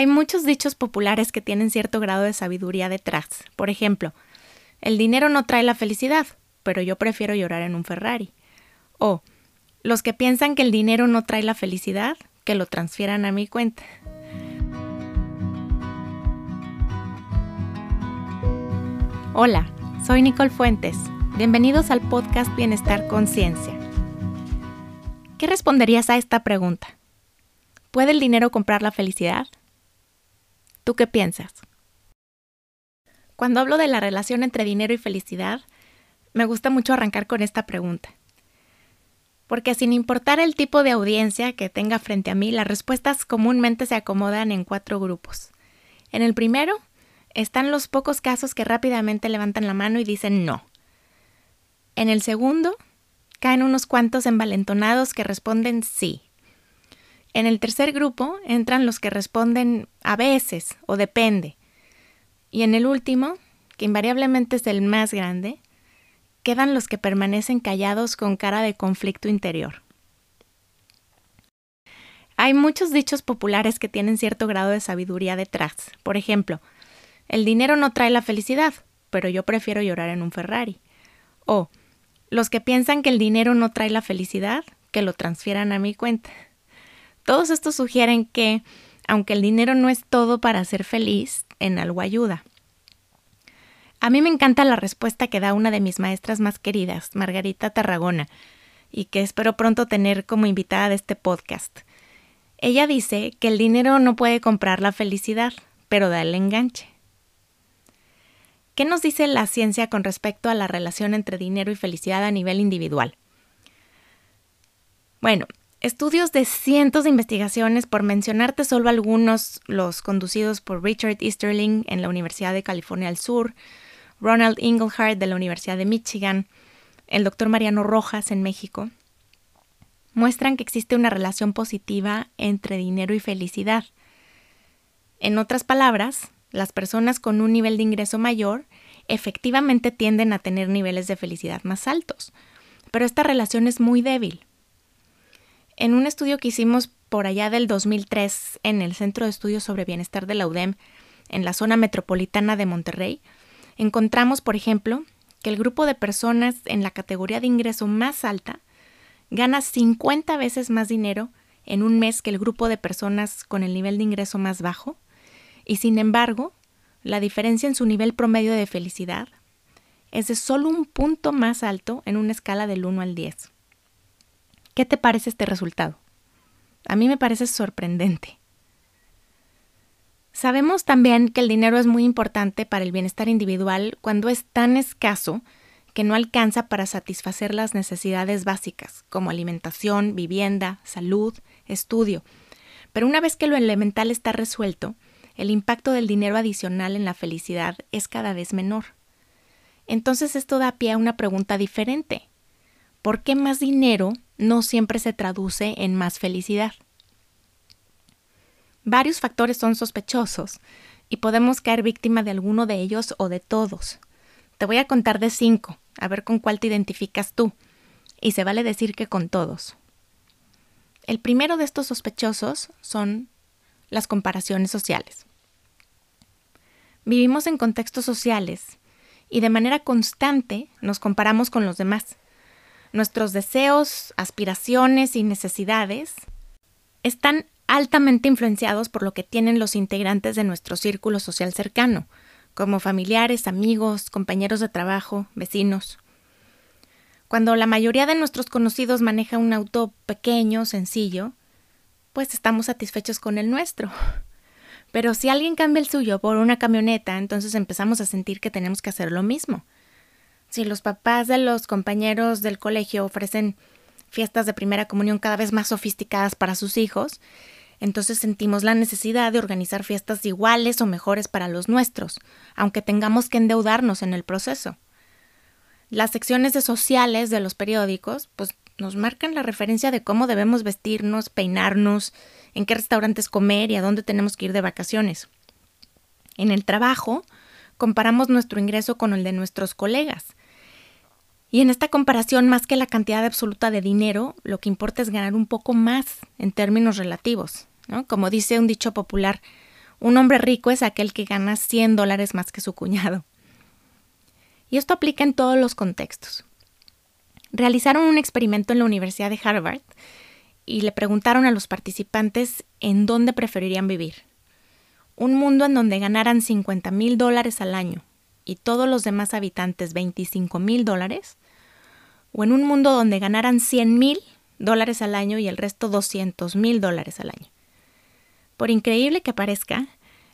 Hay muchos dichos populares que tienen cierto grado de sabiduría detrás. Por ejemplo, el dinero no trae la felicidad, pero yo prefiero llorar en un Ferrari. O, los que piensan que el dinero no trae la felicidad, que lo transfieran a mi cuenta. Hola, soy Nicole Fuentes. Bienvenidos al podcast Bienestar Conciencia. ¿Qué responderías a esta pregunta? ¿Puede el dinero comprar la felicidad? ¿Tú qué piensas? Cuando hablo de la relación entre dinero y felicidad, me gusta mucho arrancar con esta pregunta. Porque sin importar el tipo de audiencia que tenga frente a mí, las respuestas comúnmente se acomodan en cuatro grupos. En el primero están los pocos casos que rápidamente levantan la mano y dicen no. En el segundo caen unos cuantos envalentonados que responden sí. En el tercer grupo entran los que responden a veces o depende. Y en el último, que invariablemente es el más grande, quedan los que permanecen callados con cara de conflicto interior. Hay muchos dichos populares que tienen cierto grado de sabiduría detrás. Por ejemplo, el dinero no trae la felicidad, pero yo prefiero llorar en un Ferrari. O, los que piensan que el dinero no trae la felicidad, que lo transfieran a mi cuenta. Todos estos sugieren que, aunque el dinero no es todo para ser feliz, en algo ayuda. A mí me encanta la respuesta que da una de mis maestras más queridas, Margarita Tarragona, y que espero pronto tener como invitada de este podcast. Ella dice que el dinero no puede comprar la felicidad, pero da el enganche. ¿Qué nos dice la ciencia con respecto a la relación entre dinero y felicidad a nivel individual? Bueno, Estudios de cientos de investigaciones, por mencionarte solo algunos, los conducidos por Richard Easterling en la Universidad de California del Sur, Ronald Inglehart de la Universidad de Michigan, el doctor Mariano Rojas en México, muestran que existe una relación positiva entre dinero y felicidad. En otras palabras, las personas con un nivel de ingreso mayor efectivamente tienden a tener niveles de felicidad más altos, pero esta relación es muy débil en un estudio que hicimos por allá del 2003 en el Centro de Estudios sobre Bienestar de la UDEM, en la zona metropolitana de Monterrey, encontramos, por ejemplo, que el grupo de personas en la categoría de ingreso más alta gana 50 veces más dinero en un mes que el grupo de personas con el nivel de ingreso más bajo, y sin embargo, la diferencia en su nivel promedio de felicidad es de solo un punto más alto en una escala del 1 al 10. ¿Qué te parece este resultado? A mí me parece sorprendente. Sabemos también que el dinero es muy importante para el bienestar individual cuando es tan escaso que no alcanza para satisfacer las necesidades básicas, como alimentación, vivienda, salud, estudio. Pero una vez que lo elemental está resuelto, el impacto del dinero adicional en la felicidad es cada vez menor. Entonces esto da pie a una pregunta diferente. ¿Por qué más dinero no siempre se traduce en más felicidad. Varios factores son sospechosos y podemos caer víctima de alguno de ellos o de todos. Te voy a contar de cinco, a ver con cuál te identificas tú, y se vale decir que con todos. El primero de estos sospechosos son las comparaciones sociales. Vivimos en contextos sociales y de manera constante nos comparamos con los demás nuestros deseos, aspiraciones y necesidades están altamente influenciados por lo que tienen los integrantes de nuestro círculo social cercano, como familiares, amigos, compañeros de trabajo, vecinos. Cuando la mayoría de nuestros conocidos maneja un auto pequeño, sencillo, pues estamos satisfechos con el nuestro. Pero si alguien cambia el suyo por una camioneta, entonces empezamos a sentir que tenemos que hacer lo mismo si los papás de los compañeros del colegio ofrecen fiestas de primera comunión cada vez más sofisticadas para sus hijos, entonces sentimos la necesidad de organizar fiestas iguales o mejores para los nuestros, aunque tengamos que endeudarnos en el proceso. Las secciones de sociales de los periódicos, pues nos marcan la referencia de cómo debemos vestirnos, peinarnos, en qué restaurantes comer y a dónde tenemos que ir de vacaciones. En el trabajo, comparamos nuestro ingreso con el de nuestros colegas y en esta comparación, más que la cantidad absoluta de dinero, lo que importa es ganar un poco más en términos relativos. ¿no? Como dice un dicho popular, Un hombre rico es aquel que gana 100 dólares más que su cuñado. Y esto aplica en todos los contextos. Realizaron un experimento en la Universidad de Harvard y le preguntaron a los participantes en dónde preferirían vivir. Un mundo en donde ganaran 50 mil dólares al año y todos los demás habitantes 25 mil dólares, o en un mundo donde ganaran 100 mil dólares al año y el resto 200 mil dólares al año. Por increíble que parezca,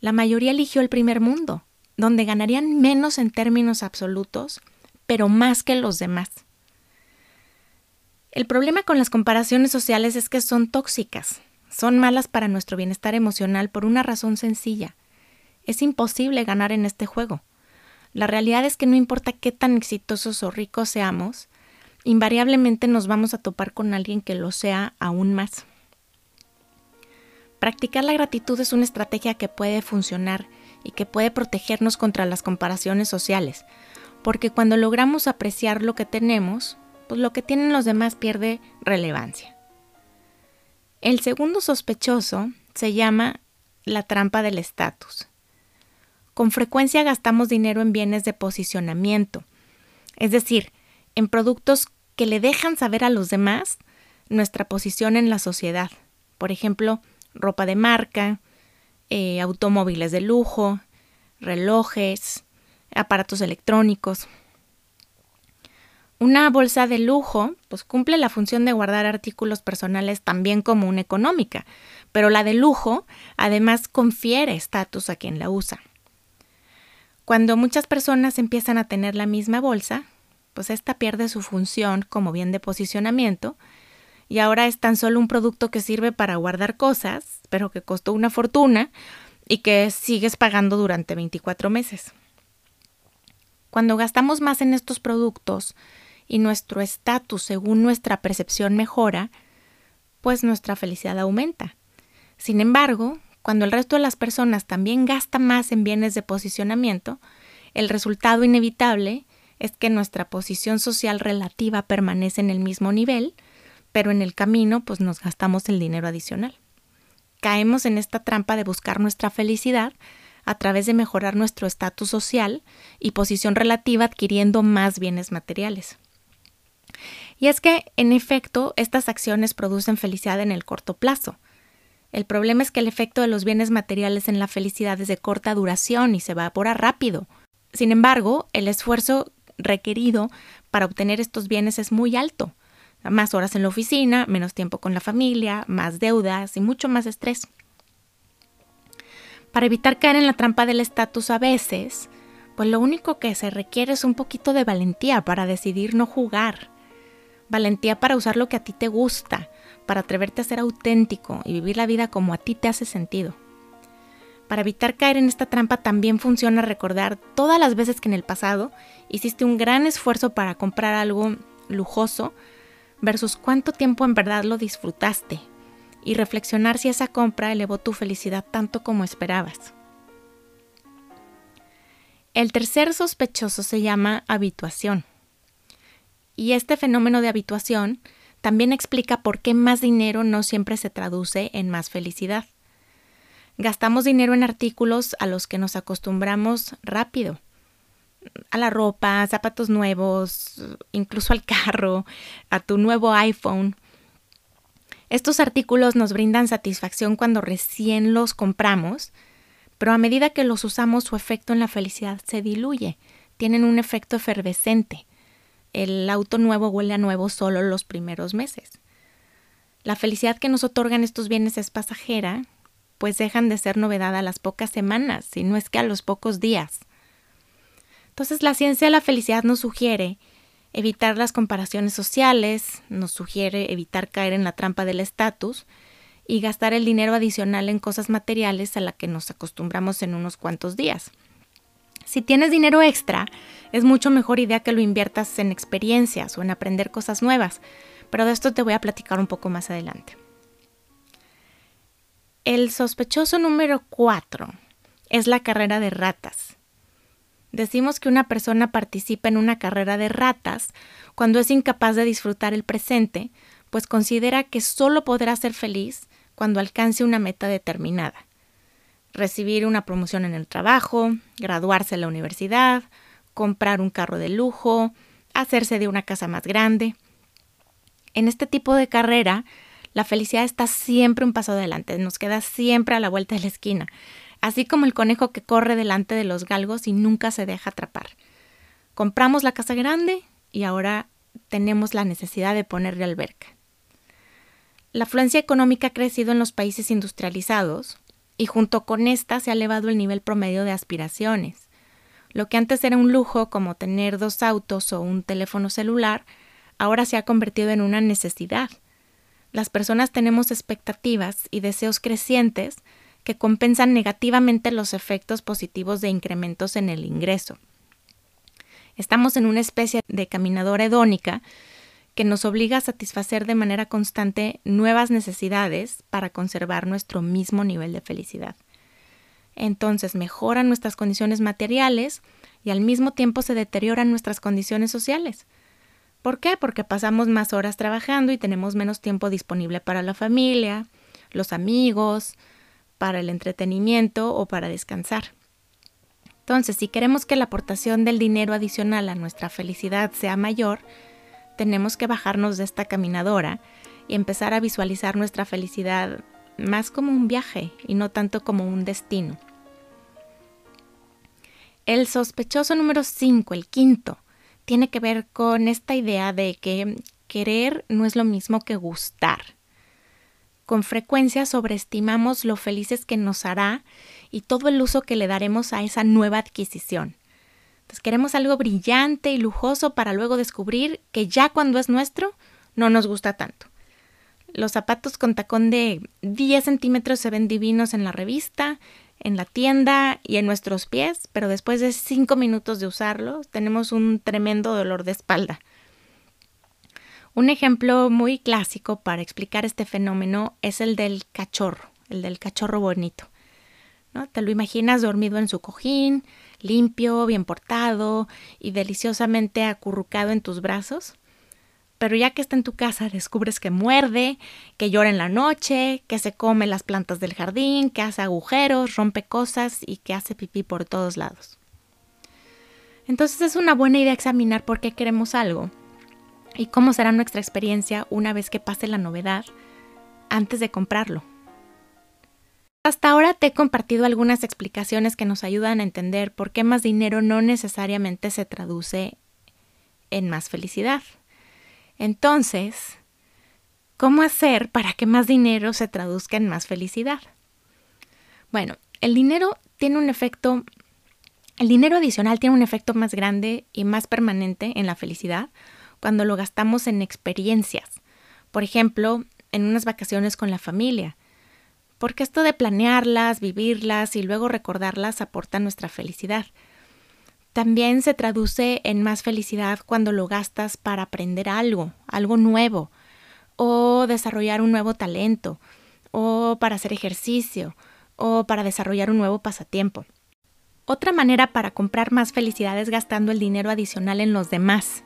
la mayoría eligió el primer mundo, donde ganarían menos en términos absolutos, pero más que los demás. El problema con las comparaciones sociales es que son tóxicas, son malas para nuestro bienestar emocional por una razón sencilla. Es imposible ganar en este juego. La realidad es que no importa qué tan exitosos o ricos seamos, invariablemente nos vamos a topar con alguien que lo sea aún más. Practicar la gratitud es una estrategia que puede funcionar y que puede protegernos contra las comparaciones sociales, porque cuando logramos apreciar lo que tenemos, pues lo que tienen los demás pierde relevancia. El segundo sospechoso se llama la trampa del estatus. Con frecuencia gastamos dinero en bienes de posicionamiento, es decir, en productos que le dejan saber a los demás nuestra posición en la sociedad. Por ejemplo, ropa de marca, eh, automóviles de lujo, relojes, aparatos electrónicos. Una bolsa de lujo pues cumple la función de guardar artículos personales también como una económica, pero la de lujo además confiere estatus a quien la usa. Cuando muchas personas empiezan a tener la misma bolsa, pues esta pierde su función como bien de posicionamiento y ahora es tan solo un producto que sirve para guardar cosas, pero que costó una fortuna y que sigues pagando durante 24 meses. Cuando gastamos más en estos productos, y nuestro estatus según nuestra percepción mejora, pues nuestra felicidad aumenta. Sin embargo, cuando el resto de las personas también gasta más en bienes de posicionamiento, el resultado inevitable es que nuestra posición social relativa permanece en el mismo nivel, pero en el camino pues nos gastamos el dinero adicional. Caemos en esta trampa de buscar nuestra felicidad a través de mejorar nuestro estatus social y posición relativa adquiriendo más bienes materiales. Y es que, en efecto, estas acciones producen felicidad en el corto plazo. El problema es que el efecto de los bienes materiales en la felicidad es de corta duración y se evapora rápido. Sin embargo, el esfuerzo requerido para obtener estos bienes es muy alto. Más horas en la oficina, menos tiempo con la familia, más deudas y mucho más estrés. Para evitar caer en la trampa del estatus a veces, pues lo único que se requiere es un poquito de valentía para decidir no jugar valentía para usar lo que a ti te gusta, para atreverte a ser auténtico y vivir la vida como a ti te hace sentido. Para evitar caer en esta trampa también funciona recordar todas las veces que en el pasado hiciste un gran esfuerzo para comprar algo lujoso versus cuánto tiempo en verdad lo disfrutaste y reflexionar si esa compra elevó tu felicidad tanto como esperabas. El tercer sospechoso se llama habituación. Y este fenómeno de habituación también explica por qué más dinero no siempre se traduce en más felicidad. Gastamos dinero en artículos a los que nos acostumbramos rápido. A la ropa, zapatos nuevos, incluso al carro, a tu nuevo iPhone. Estos artículos nos brindan satisfacción cuando recién los compramos, pero a medida que los usamos su efecto en la felicidad se diluye, tienen un efecto efervescente el auto nuevo huele a nuevo solo los primeros meses. La felicidad que nos otorgan estos bienes es pasajera, pues dejan de ser novedad a las pocas semanas, si no es que a los pocos días. Entonces la ciencia de la felicidad nos sugiere evitar las comparaciones sociales, nos sugiere evitar caer en la trampa del estatus y gastar el dinero adicional en cosas materiales a la que nos acostumbramos en unos cuantos días. Si tienes dinero extra, es mucho mejor idea que lo inviertas en experiencias o en aprender cosas nuevas, pero de esto te voy a platicar un poco más adelante. El sospechoso número 4 es la carrera de ratas. Decimos que una persona participa en una carrera de ratas cuando es incapaz de disfrutar el presente, pues considera que solo podrá ser feliz cuando alcance una meta determinada. recibir una promoción en el trabajo, graduarse en la universidad, comprar un carro de lujo, hacerse de una casa más grande. En este tipo de carrera, la felicidad está siempre un paso adelante, nos queda siempre a la vuelta de la esquina, así como el conejo que corre delante de los galgos y nunca se deja atrapar. Compramos la casa grande y ahora tenemos la necesidad de ponerle alberca. La afluencia económica ha crecido en los países industrializados y junto con esta se ha elevado el nivel promedio de aspiraciones. Lo que antes era un lujo como tener dos autos o un teléfono celular, ahora se ha convertido en una necesidad. Las personas tenemos expectativas y deseos crecientes que compensan negativamente los efectos positivos de incrementos en el ingreso. Estamos en una especie de caminadora hedónica que nos obliga a satisfacer de manera constante nuevas necesidades para conservar nuestro mismo nivel de felicidad. Entonces mejoran nuestras condiciones materiales y al mismo tiempo se deterioran nuestras condiciones sociales. ¿Por qué? Porque pasamos más horas trabajando y tenemos menos tiempo disponible para la familia, los amigos, para el entretenimiento o para descansar. Entonces, si queremos que la aportación del dinero adicional a nuestra felicidad sea mayor, tenemos que bajarnos de esta caminadora y empezar a visualizar nuestra felicidad más como un viaje y no tanto como un destino. El sospechoso número 5, el quinto, tiene que ver con esta idea de que querer no es lo mismo que gustar. Con frecuencia sobreestimamos lo felices que nos hará y todo el uso que le daremos a esa nueva adquisición queremos algo brillante y lujoso para luego descubrir que ya cuando es nuestro no nos gusta tanto. Los zapatos con tacón de 10 centímetros se ven divinos en la revista, en la tienda y en nuestros pies, pero después de 5 minutos de usarlos tenemos un tremendo dolor de espalda. Un ejemplo muy clásico para explicar este fenómeno es el del cachorro, el del cachorro bonito. ¿no? Te lo imaginas dormido en su cojín, limpio, bien portado y deliciosamente acurrucado en tus brazos. Pero ya que está en tu casa descubres que muerde, que llora en la noche, que se come las plantas del jardín, que hace agujeros, rompe cosas y que hace pipí por todos lados. Entonces es una buena idea examinar por qué queremos algo y cómo será nuestra experiencia una vez que pase la novedad antes de comprarlo. Hasta ahora te he compartido algunas explicaciones que nos ayudan a entender por qué más dinero no necesariamente se traduce en más felicidad. Entonces, ¿cómo hacer para que más dinero se traduzca en más felicidad? Bueno, el dinero tiene un efecto, el dinero adicional tiene un efecto más grande y más permanente en la felicidad cuando lo gastamos en experiencias. Por ejemplo, en unas vacaciones con la familia porque esto de planearlas, vivirlas y luego recordarlas aporta nuestra felicidad. También se traduce en más felicidad cuando lo gastas para aprender algo, algo nuevo, o desarrollar un nuevo talento, o para hacer ejercicio, o para desarrollar un nuevo pasatiempo. Otra manera para comprar más felicidad es gastando el dinero adicional en los demás.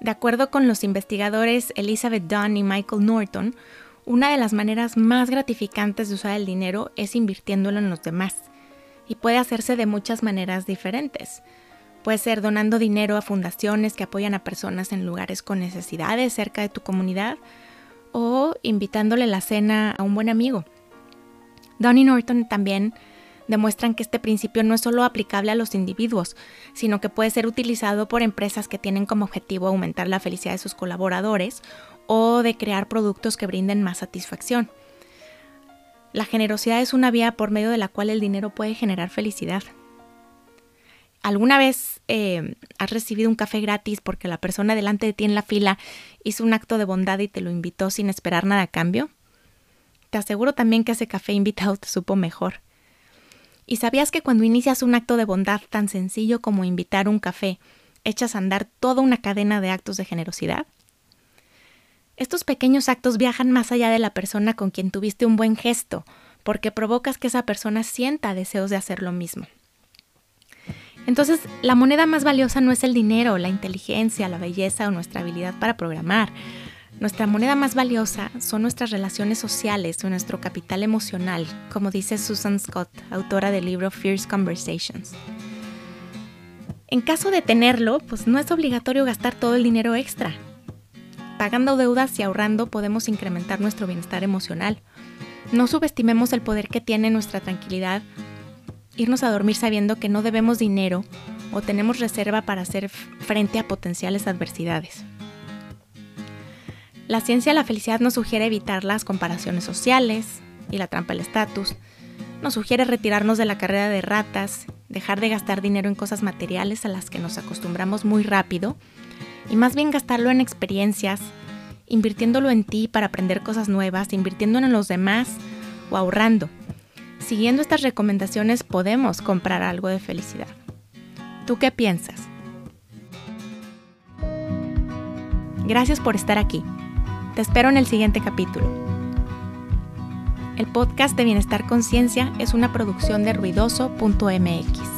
De acuerdo con los investigadores Elizabeth Dunn y Michael Norton, una de las maneras más gratificantes de usar el dinero es invirtiéndolo en los demás. Y puede hacerse de muchas maneras diferentes. Puede ser donando dinero a fundaciones que apoyan a personas en lugares con necesidades cerca de tu comunidad o invitándole la cena a un buen amigo. Don y Norton también demuestran que este principio no es solo aplicable a los individuos, sino que puede ser utilizado por empresas que tienen como objetivo aumentar la felicidad de sus colaboradores o de crear productos que brinden más satisfacción. La generosidad es una vía por medio de la cual el dinero puede generar felicidad. ¿Alguna vez eh, has recibido un café gratis porque la persona delante de ti en la fila hizo un acto de bondad y te lo invitó sin esperar nada a cambio? Te aseguro también que ese café invitado te supo mejor. ¿Y sabías que cuando inicias un acto de bondad tan sencillo como invitar un café, echas a andar toda una cadena de actos de generosidad? Estos pequeños actos viajan más allá de la persona con quien tuviste un buen gesto, porque provocas que esa persona sienta deseos de hacer lo mismo. Entonces, la moneda más valiosa no es el dinero, la inteligencia, la belleza o nuestra habilidad para programar. Nuestra moneda más valiosa son nuestras relaciones sociales o nuestro capital emocional, como dice Susan Scott, autora del libro Fierce Conversations. En caso de tenerlo, pues no es obligatorio gastar todo el dinero extra. Pagando deudas y ahorrando podemos incrementar nuestro bienestar emocional. No subestimemos el poder que tiene nuestra tranquilidad irnos a dormir sabiendo que no debemos dinero o tenemos reserva para hacer frente a potenciales adversidades. La ciencia de la felicidad nos sugiere evitar las comparaciones sociales y la trampa del estatus. Nos sugiere retirarnos de la carrera de ratas, dejar de gastar dinero en cosas materiales a las que nos acostumbramos muy rápido y más bien gastarlo en experiencias, invirtiéndolo en ti para aprender cosas nuevas, invirtiéndolo en los demás o ahorrando. Siguiendo estas recomendaciones podemos comprar algo de felicidad. ¿Tú qué piensas? Gracias por estar aquí. Te espero en el siguiente capítulo. El podcast de Bienestar Conciencia es una producción de ruidoso.mx.